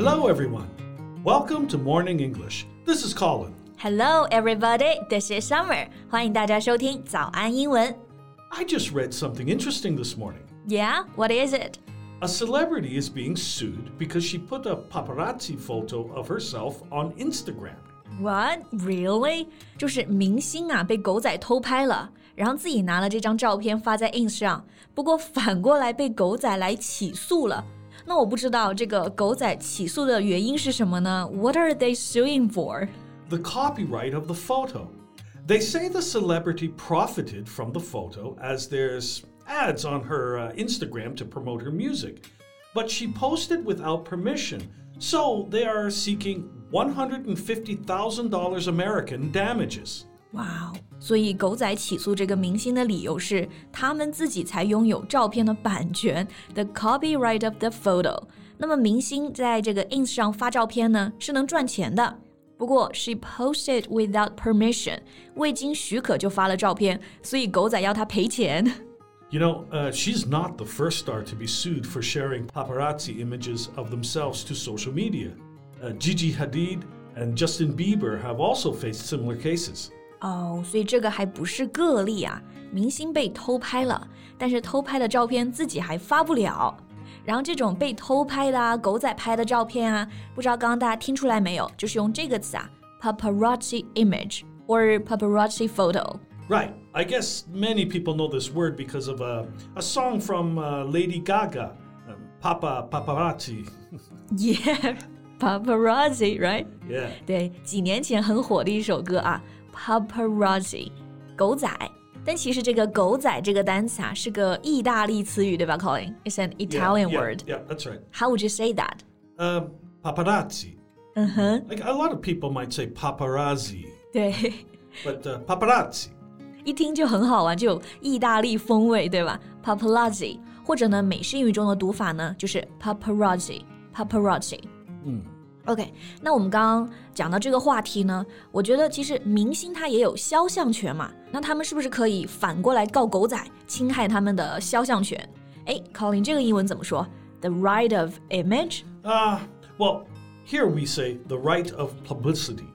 Hello, everyone. Welcome to Morning English. This is Colin. Hello, everybody. This is Summer. 欢迎大家收听早安英文。 I just read something interesting this morning. Yeah, what is it? A celebrity is being sued because she put a paparazzi photo of herself on Instagram. What? Really? 就是明星啊被狗仔偷拍了，然后自己拿了这张照片发在 ins 上，不过反过来被狗仔来起诉了。 那我不知道这个狗仔起诉的原因是什么呢？What are they suing for? The copyright of the photo. They say the celebrity profited from the photo as there's ads on her uh, Instagram to promote her music. But she posted without permission. So they are seeking $150,000 American damages. 哇哦！所以狗仔起诉这个明星的理由是，他们自己才拥有照片的版权，the copyright of the photo。那么明星在这个 ins 上发照片呢，是能赚钱的。不过 she posted without permission，未经许可就发了照片，所以狗仔要他赔钱。 You know, uh, she's not the first star to be sued for sharing paparazzi images of themselves to social media. Uh, Gigi Hadid and Justin Bieber have also faced similar cases. 哦，所以这个还不是个例啊，明星被偷拍了，但是偷拍的照片自己还发不了。然后这种被偷拍的啊，狗仔拍的照片啊，不知道刚刚大家听出来没有？就是用这个词啊，paparazzi image or paparazzi photo。Right. I guess many people know this word because of a, a song from uh, Lady Gaga, um, Papa Paparazzi. Yeah, paparazzi, right? Yeah. 对，几年前很火的一首歌啊 ，paparazzi，狗仔。但其实这个“狗仔”这个单词啊，是个意大利词语，对吧，Colin？It's an Yeah, Italian yeah, word. Yeah, that's right. How would you say that? Um, paparazzi. 嗯哼， Like a lot of people might say paparazzi, 对， but uh, paparazzi. 一听就很好玩，就有意大利风味，对吧？paparazzi，或者呢，美式英语中的读法呢，就是 paparazzi，paparazzi。嗯 OK，那我们刚刚讲到这个话题呢，我觉得其实明星他也有肖像权嘛，那他们是不是可以反过来告狗仔侵害他们的肖像权？哎，Colin，这个英文怎么说？The right of image？ Uh, well, here we say the right of publicity.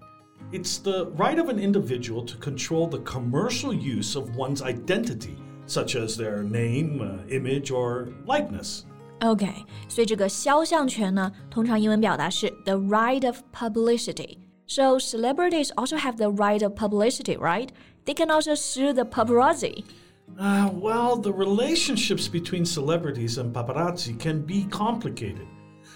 It's the right of an individual to control the commercial use of one's identity, such as their name, uh, image, or likeness. OK，所以这个肖像权呢，通常英文表达是 the right of publicity。So celebrities also have the right of publicity, right? They can also sue the paparazzi. Uh, well, the relationships between celebrities and paparazzi can be complicated.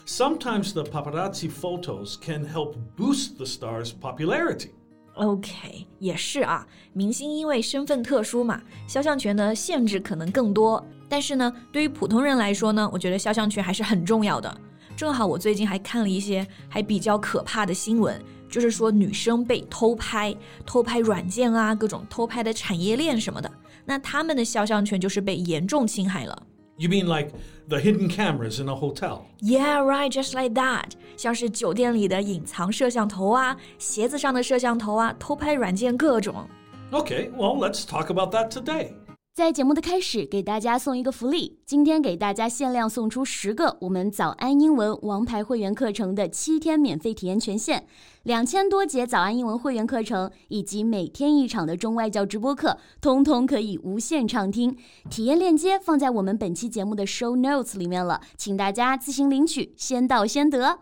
Sometimes the paparazzi photos can help boost the star's popularity. OK，也是啊，明星因为身份特殊嘛，肖像权的限制可能更多。但是呢，对于普通人来说呢，我觉得肖像权还是很重要的。正好我最近还看了一些还比较可怕的新闻，就是说女生被偷拍、偷拍软件啊，各种偷拍的产业链什么的，那他们的肖像权就是被严重侵害了。You mean like the hidden cameras in a hotel? Yeah, right, just like that。像是酒店里的隐藏摄像头啊，鞋子上的摄像头啊，偷拍软件各种。 Okay, well, let's talk about that today. 在节目的开始，给大家送一个福利，今天给大家限量送出十个我们早安英文王牌会员课程的七天免费体验权限，两千多节早安英文会员课程以及每天一场的中外教直播课，通通可以无限畅听。体验链接放在我们本期节目的 show notes 里面了，请大家自行领取，先到先得。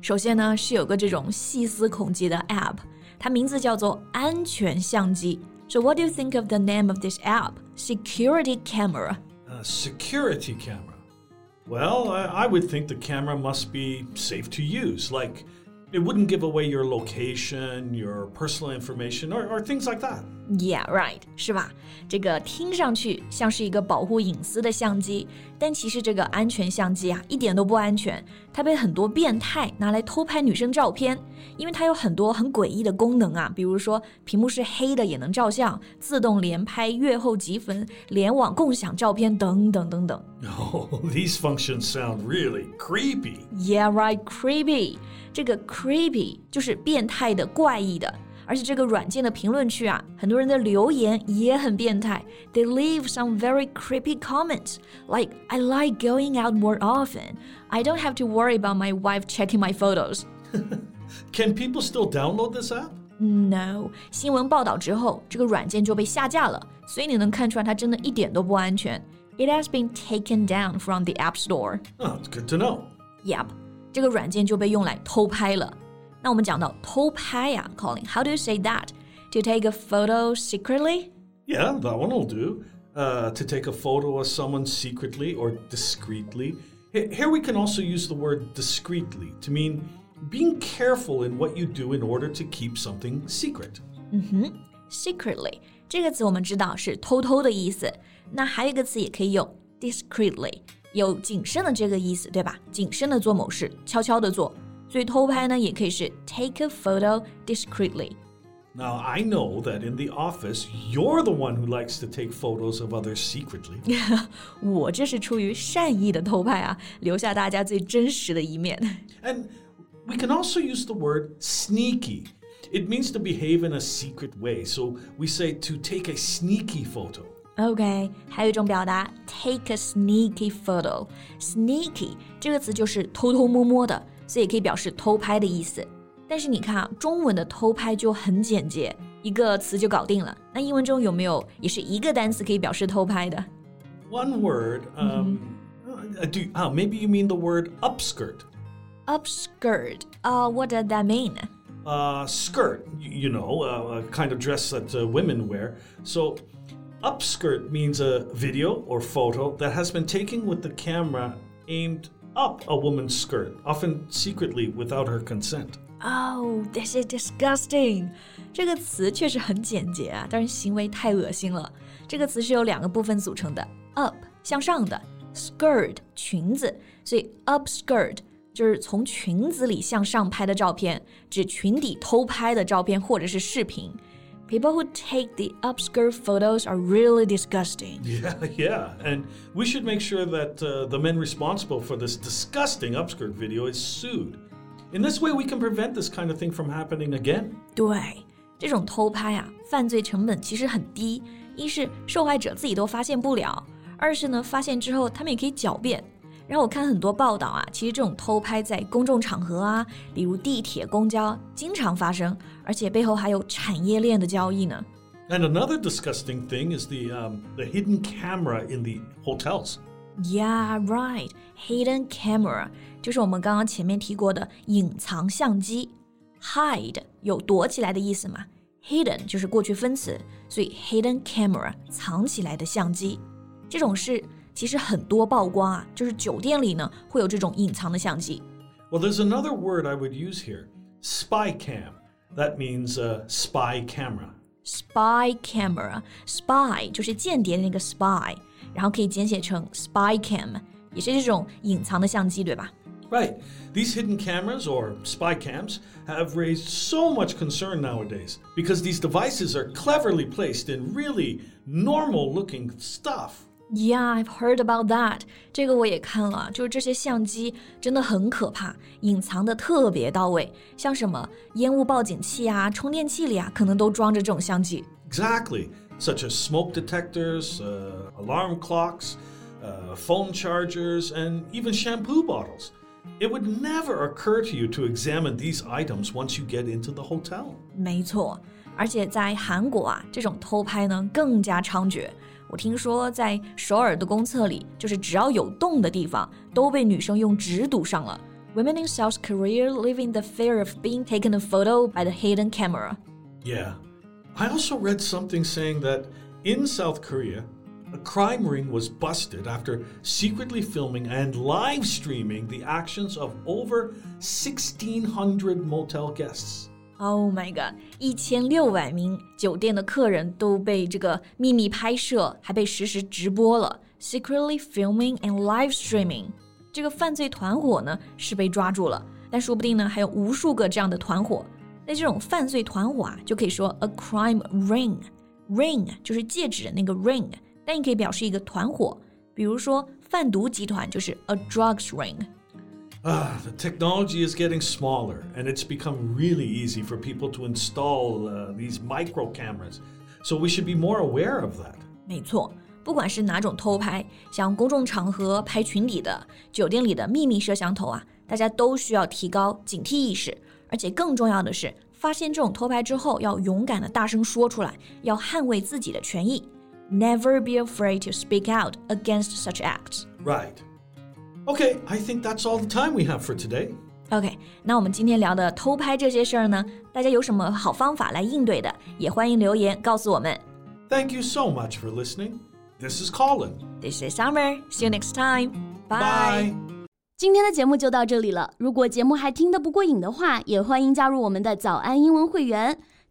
首先呢，是有个这种细思恐极的 app，它名字叫做安全相机。So what do you think of the name of this app? Security camera. A security camera. Well, I, I would think the camera must be safe to use, like it wouldn't give away your location, your personal information, or, or things like that. Yeah, right，是吧？这个听上去像是一个保护隐私的相机，但其实这个安全相机啊，一点都不安全。它被很多变态拿来偷拍女生照片，因为它有很多很诡异的功能啊，比如说屏幕是黑的也能照相，自动连拍、阅后即焚、联网共享照片等等等等。Oh, these functions sound really creepy. Yeah, right, creepy。这个 creepy 就是变态的、怪异的。而 而且这个软件的评论区啊，很多人的留言也很变态。They leave some very creepy comments, like "I like going out more often. I don't have to worry about my wife checking my photos." Can people still download this app? No，新闻报道之后，这个软件就被下架了，所以你能看出来它真的一点都不安全。It has been taken down from the App Store. Oh, it's good to know. Yep，这个软件就被用来偷拍了。 那我们讲到偷拍呀，Colin，how do you say that? To take a photo secretly? Yeah, that one will do. Uh, to take a photo of someone secretly or discreetly. Here we can also use the word discreetly to mean being careful in what you do in order to keep something secret. Secretly 这个词我们知道是偷偷的意思，那还有一个词也可以用 discreetly，有谨慎的这个意思，对吧？谨慎的做某事，悄悄的做。 所以偷拍呢，也可以是 take a photo discreetly。 Now, I know that in the office, you're the one who likes to take photos of others secretly. 我这是出于善意的偷拍啊，留下大家最真实的一面。 And we can also use the word sneaky. It means to behave in a secret way. So we say to take a sneaky photo. OK，还有一种表达，take a sneaky photo。sneaky 这个词就是偷偷摸摸的， 所以也可以表示偷拍的意思。但是你看啊，中文的偷拍就很简洁，一个词就搞定了。那英文中有没有也是一个单词可以表示偷拍的？ One word. Um, uh, do, ah, maybe you mean the word upskirt. Upskirt. Uh, what does that mean? Uh, skirt, y- you know, uh, a kind of dress that uh, women wear. So, upskirt means a video or photo that has been taken with the camera aimed up a woman's skirt, often secretly without her consent. Oh, this is disgusting. 这个词确实很简洁啊，但是行为太恶心了。这个词是由两个部分组成的，up 向上的，skirt 裙子，所以 upskirt 就是从裙子里向上拍的照片，指裙底偷拍的照片或者是视频。 People who take the upskirt photos are really disgusting. Yeah, yeah. And we should make sure that uh, the men responsible for this disgusting upskirt video is sued. In this way, we can prevent this kind of thing from happening again. 对，这种偷拍啊，犯罪成本其实很低。一是受害者自己都发现不了，二是呢，发现之后他们也可以狡辩。 然后我看很多报道啊，其实这种偷拍在公众场合啊，比如地铁、公交，经常发生，而且背后还有产业链的交易呢。And another disgusting thing is the um, the hidden camera in the hotels. Yeah, right. Hidden camera 就是我们刚刚前面提过的隐藏相机。Hide 有躲起来的意思嘛？Hidden 就是过去分词，所以 hidden camera 藏起来的相机。这种事其实很多曝光啊，就是酒店里呢会有这种隐藏的相机。 Well, there's another word I would use here spy cam. That means uh, spy camera. Spy camera，spy 就是间谍的那个 spy，然后可以简写成 spy cam，也是这种隐藏的相机，对吧？ Right. These hidden cameras or spy cams have raised so much concern nowadays because these devices are cleverly placed in really normal looking stuff. Yeah, I've heard about that. 这个我也看了，就是这些相机真的很可怕，隐藏的特别到位，像什么烟雾报警器啊、充电器里啊，可能都装着这种相机。 Exactly. Such as smoke detectors, uh, alarm clocks, uh, phone chargers, and even shampoo bottles. It would never occur to you to examine these items once you get into the hotel. 没错，而且在韩国啊，这种偷拍呢更加猖獗。 我听说在首尔的公厕里，就是只要有洞的地方，都被女生用纸堵上了。Women in South Korea live in the fear of being taken a photo by the hidden camera. Yeah. I also read something saying that in South Korea, a crime ring was busted after secretly filming and live streaming the actions of over 1,600 motel guests. Oh my god！一千六百名酒店的客人都被这个秘密拍摄，还被实时直播了，secretly filming and live streaming。这个犯罪团伙呢是被抓住了，但说不定呢还有无数个这样的团伙。那这种犯罪团伙啊，就可以说 a crime ring。ring 就是戒指的那个 ring，但也可以表示一个团伙，比如说贩毒集团就是 a drugs ring。Ah, the technology is getting smaller, and it's become really easy for people to install uh, these micro cameras. So we should be more aware of that. 没错，不管是哪种偷拍，像公众场合拍群里的、酒店里的秘密摄像头啊，大家都需要提高警惕意识。而且更重要的是，发现这种偷拍之后，要勇敢的大声说出来，要捍卫自己的权益。Never be afraid to speak out against such acts. Right. Okay, I think that's all the time we have for today. OK，那我们今天聊的偷拍这些事儿呢，大家有什么好方法来应对的，也欢迎留言告诉我们。 Thank you so much for listening. This is Colin. This is Summer. See you next time. Bye. 今天的节目就到这里了。如果节目还听得不过瘾的话，也欢迎加入我们的早安英文会员。